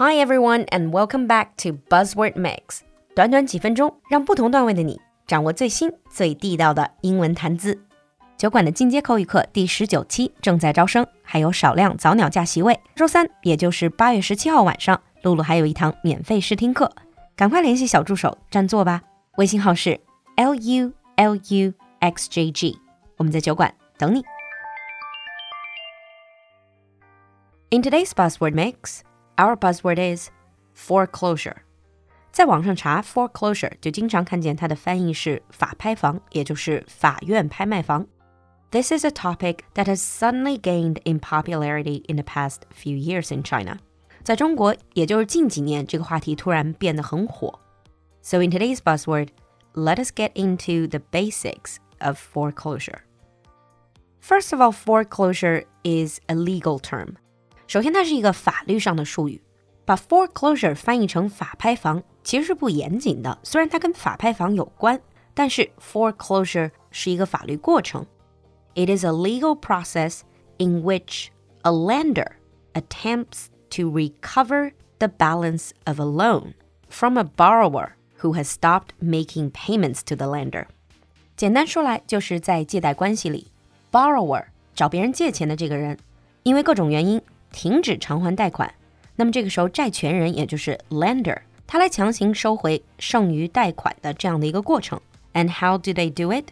Hi everyone, and welcome back to Buzzword Mix。短短几分钟，让不同段位的你掌握最新、最地道的英文谈资。酒馆的进阶口语课第十九期正在招生，还有少量早鸟价席位。周三，也就是八月十七号晚上，露露还有一堂免费试听课，赶快联系小助手占座吧。微信号是 l u l u x j g，我们在酒馆等你。In today's buzzword mix, our buzzword is foreclosure. 在网上查 foreclosure 就经常看见它的翻译是法拍房，也就是法院拍卖房。This is a topic that has suddenly gained in popularity in the past few years in China. 在中国，也就是近几年，这个话题突然变得很火。So in today's buzzword, let us get into the basics of foreclosure. First of all, foreclosure is a legal term. 首先，它是一个法律上的术语。把 foreclosure 翻译成法拍房其实是不严谨的，虽然它跟法拍房有关，但是 foreclosure 是一个法律过程。It is a legal process in which a lender attempts to recover the balance of a loan from a borrower who has stopped making payments to the lender。简单说来，就是在借贷关系里，borrower 找别人借钱的这个人，因为各种原因 停止偿还贷款，那么这个时候债权人也就是 lender，他来强行收回剩余贷款的这样的一个过程。And how do they do it?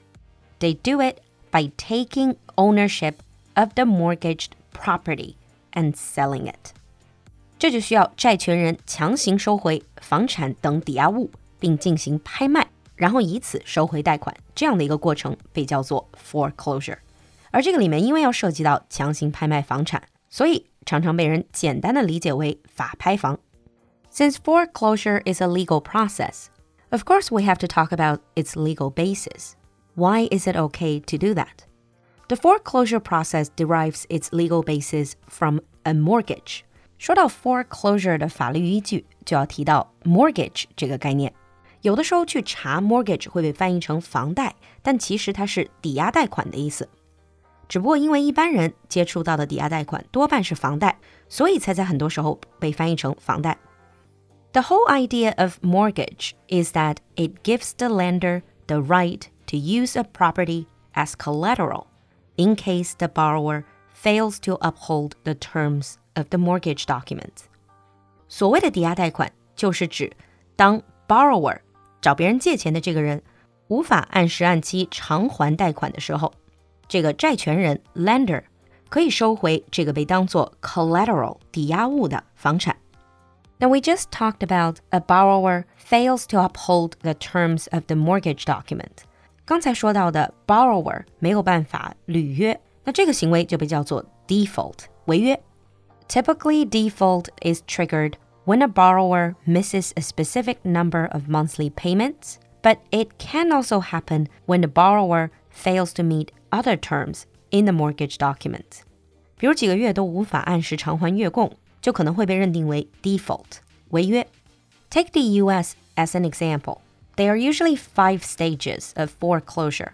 They do it by taking ownership of the mortgaged property and selling it。这就需要债权人强行收回房产等抵押物，并进行拍卖，然后以此收回贷款。这样的一个过程被叫做 foreclosure。而这个里面因为要涉及到强行拍卖房产，所以常常被人简单的理解为法拍房。Since foreclosure is a legal process, of course we have to talk about its legal basis. Why is it okay to do that? The foreclosure process derives its legal basis from a mortgage. 说到 foreclosure 的法律依据，就要提到 mortgage 这个概念。有的时候去查 mortgage 会被翻译成房贷，但其实它是抵押贷款的意思。 只不过因为一般人接触到的抵押贷款多半是房贷，所以才在很多时候被翻译成房贷。The whole idea of mortgage is that it gives the lender the right to use a property as collateral in case the borrower fails to uphold the terms of the mortgage document. 所谓的抵押贷款，就是指当 borrower 找别人借钱的这个人无法按时按期偿还贷款的时候。 这个债权人 lender 可以收回这个被当作 collateral 抵押物的房产。Now we just talked about a borrower fails to uphold the terms of the mortgage document。刚才说到的 borrower 没有办法履约，那这个行为就被叫做 default 违约。Typically, default is triggered when a borrower misses a specific number of monthly payments, but it can also happen when the borrower fails to meet other terms in the mortgage document. 比如几个月都无法按时偿还月供，就可能会被认定为 default 违约。Take the U.S. as an example. There are usually five stages of foreclosure.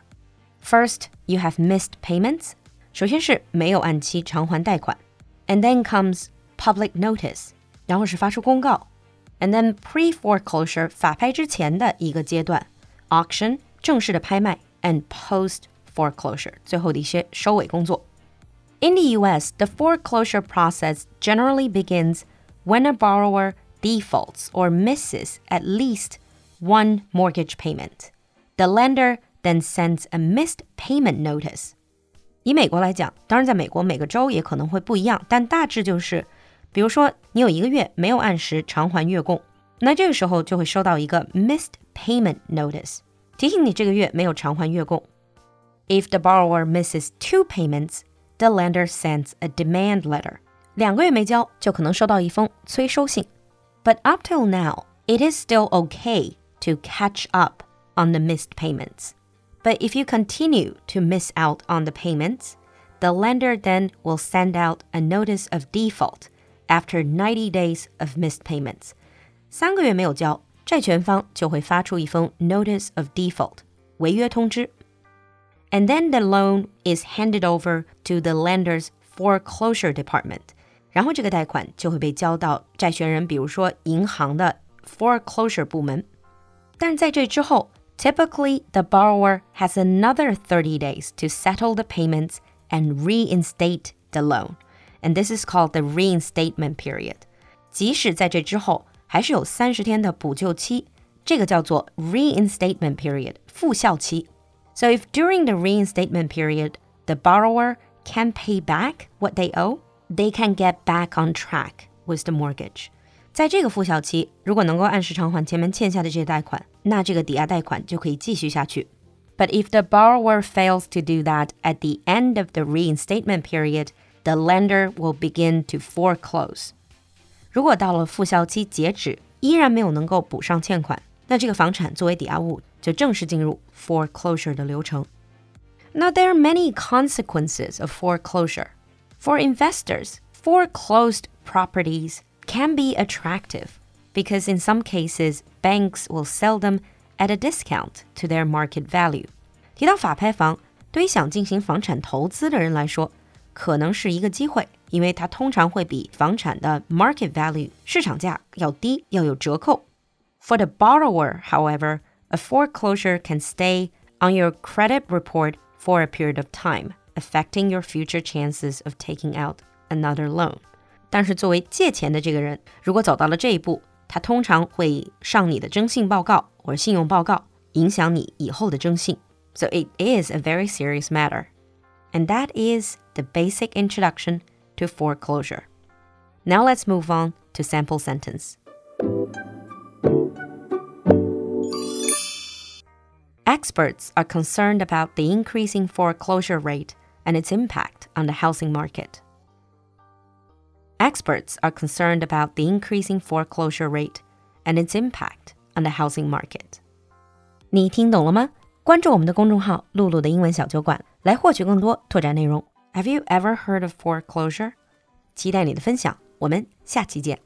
First, you have missed payments. 首先是没有按期偿还贷款，and then comes public notice，然后是发出公告，and then pre-foreclosure 法拍之前的一个阶段，auction 正式的拍卖 ，and post foreclosure 最后的一些收尾工作。In the US, the foreclosure process generally begins when a borrower defaults or misses at least one mortgage payment. The lender then sends a missed payment notice. 以美国来讲，当然在美国每个州也可能会不一样，但大致就是，比如说你有一个月没有按时偿还月供，那这个时候就会收到一个 missed payment notice， 提醒你这个月没有偿还月供。if the borrower misses two payments, the lender sends a demand letter. 两个月没交，就可能收到一封催收信。But up till now, it is still okay to catch up on the missed payments. But if you continue to miss out on the payments, the lender then will send out a notice of default after 90 days of missed payments. 三个月没有交， 债权方就会发出一封 notice of default 违约通知。and then the loan is handed over to the lender's foreclosure department. 然后这个贷款就会被交到债权人，比如说银行的 foreclosure 部门。但是在这之后，typically the borrower has another 30 days to settle the payments and reinstate the loan, and this is called the reinstatement period. 即使在这之后， 还是有三十天的补救期，这个叫做 reinstatement period 复效期。So if during the reinstatement period the borrower can pay back what they owe, they can get back on track with the mortgage. 在这个复效期，如果能够按时偿还前面欠下的这些贷款，那这个抵押贷款就可以继续下去。But if the borrower fails to do that at the end of the reinstatement period, the lender will begin to foreclose. 如果到了复效期截止，依然没有能够补上欠款，那这个房产作为抵押物就正式进入 foreclosure 的流程。Now there are many consequences of foreclosure. For investors, foreclosed properties can be attractive because in some cases banks will sell them at a discount to their market value. 提到法拍房，对于想进行房产投资的人来说，可能是一个机会， 因为它通常会比房产的 market value 市场价要低，要有折扣。For the borrower, however, a foreclosure can stay on your credit report for a period of time, affecting your future chances of taking out another loan. 但是作为借钱的这个人，如果走到了这一步，他通常会上你的征信报告或者信用报告，影响你以后的征信。So it is a very serious matter. And that is the basic introduction to foreclosure. Now let's move on to sample sentence. Experts are concerned about the increasing foreclosure rate and its impact on the housing market. Experts are concerned about the increasing foreclosure rate and its impact on the housing market. 你听懂了吗？关注我们的公众号“璐璐的英文小酒馆”，来获取更多拓展内容。Have you ever heard of foreclosure？期待你的分享，我们下期见。